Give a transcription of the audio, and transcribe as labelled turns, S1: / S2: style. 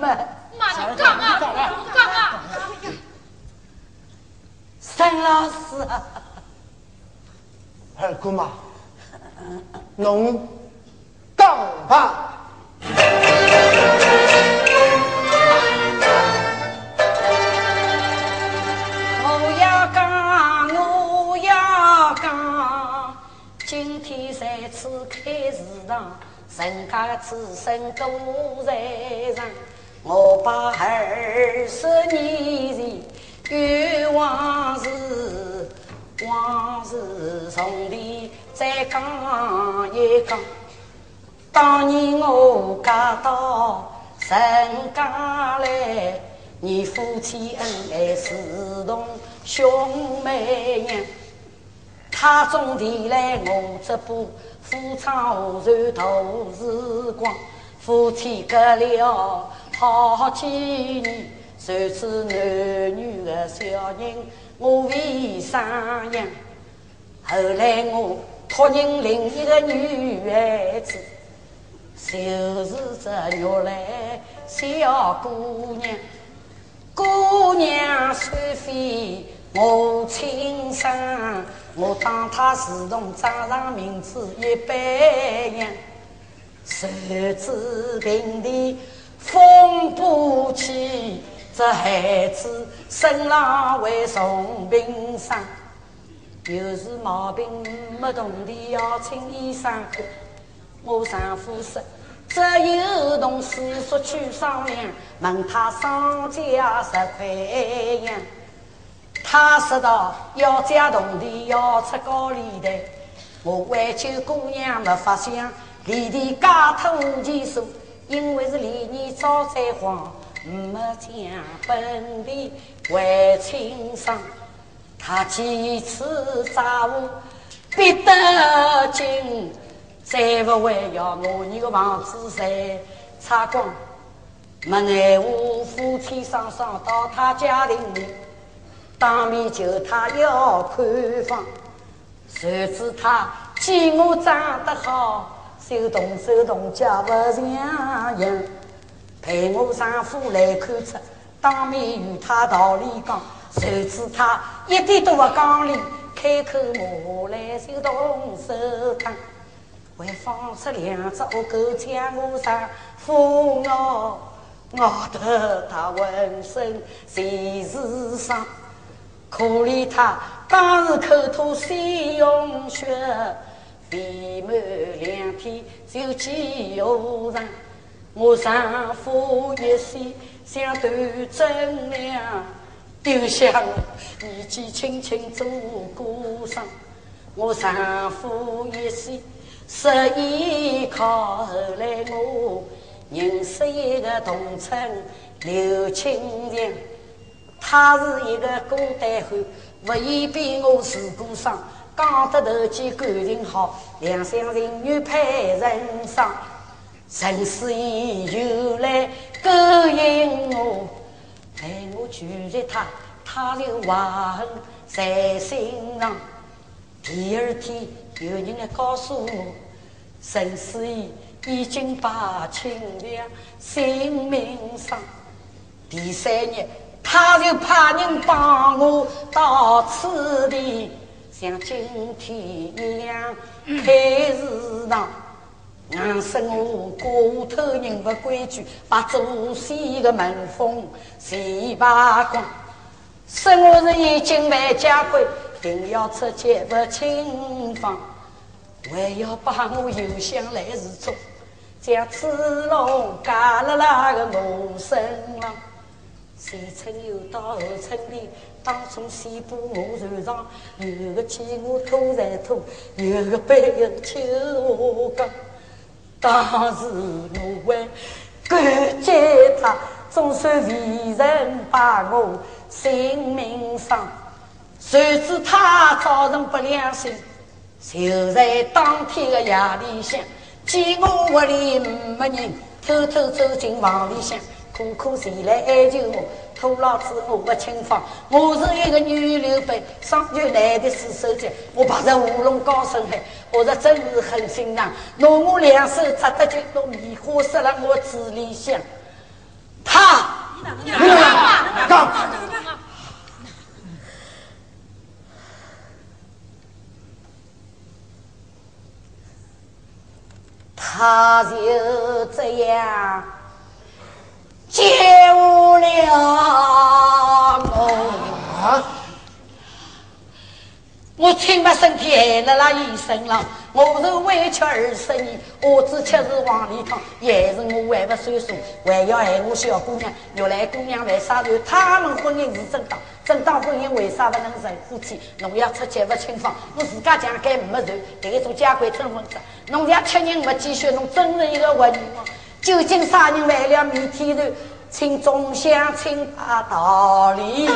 S1: 嘛？
S2: 妈的，干啊，干啊！
S1: 沈老师，
S3: 二姑妈，侬讲吧。
S1: 我要讲，我要讲，今天在此开市场，人家子孙都在场，我把二十年前有往事，往事重提再讲一讲。当年我嫁到陈家来，你夫妻恩爱如同兄妹样。他种地来，我这步夫唱妇传度时光，夫妻隔了好几年，谁知男女的小人我为生养。后来我托人领一个女孩子。就是这玉来小姑娘，姑娘虽非我亲生，我当她自动长上名字一般样。谁知平地风不起，这孩子生郎为重病伤，有时毛病没动的要请医生看。我丈夫说：“这有同事说去商量，问他商家十块洋。他说道：要借铜的，要出高利贷。我挽救姑娘没法想，离地家头无钱数，因为是连年遭灾荒，没将本地还清桑。他几次诈我，逼得紧。”再不还要我你的房子在擦光，没奈我夫妻双双到他家庭里，当面求他要看房。谁知他见我长得好，手动手动脚不像样，陪我丈夫来看车，当面与他道理讲。谁知他一点都不讲理，开口骂来手动手打。还放出两只恶狗将我上扶我，咬得他浑身全是伤。可怜他当时口吐鲜血，未满两天就见下场。我丈夫一心想断真良，丢下我年纪轻轻做孤伤。我丈夫一心。十依靠，后来我认识一个同村刘青强，他是一个孤单汉，不愿比我受过伤，讲得投机，感情好，两厢情愿配人伤。陈思义又来勾引我，害我拒绝他，他就怀恨在心上。第二天。有人来告诉我，陈思义已经把亲娘性命丧。第三日，他就派人帮我到此地，像今天一样开市场。硬说我过头人不规矩，把祖先的门风全扒光。说我是一经万家规，定要出劫不轻放。还要把我邮箱来日中，将子龙嫁了那个我身上。前村又到后村里，当初西部我船上，有个见我拖在拖，有个背人求我讲。当时我为感激他，总算为人把我性命伤，谁？知他造成不良心。就在当天的夜里向，见我屋里没人，偷偷走进房里向，痛苦谁来哀求我，托老子我不轻放。我是一个女流备，双拳来的是手紧。我爬着乌龙高声喊，我这真是狠心娘，拿我两手扎得就，把棉花塞了我嘴里向。他，姑娘，看，他就这样。身体害了那医生了，我是委屈二十年，我只吃是黄梨汤，也是我还不算数，还要害我小姑娘。原来姑娘为啥子？他们婚姻是正当，正当婚姻为啥不能成夫妻？侬要出钱不清房，我自家讲该没仇，得做家规成婚子。侬家七人没积蓄，侬真是一个混人哦！究竟啥人为了弥天头，请众相亲把道理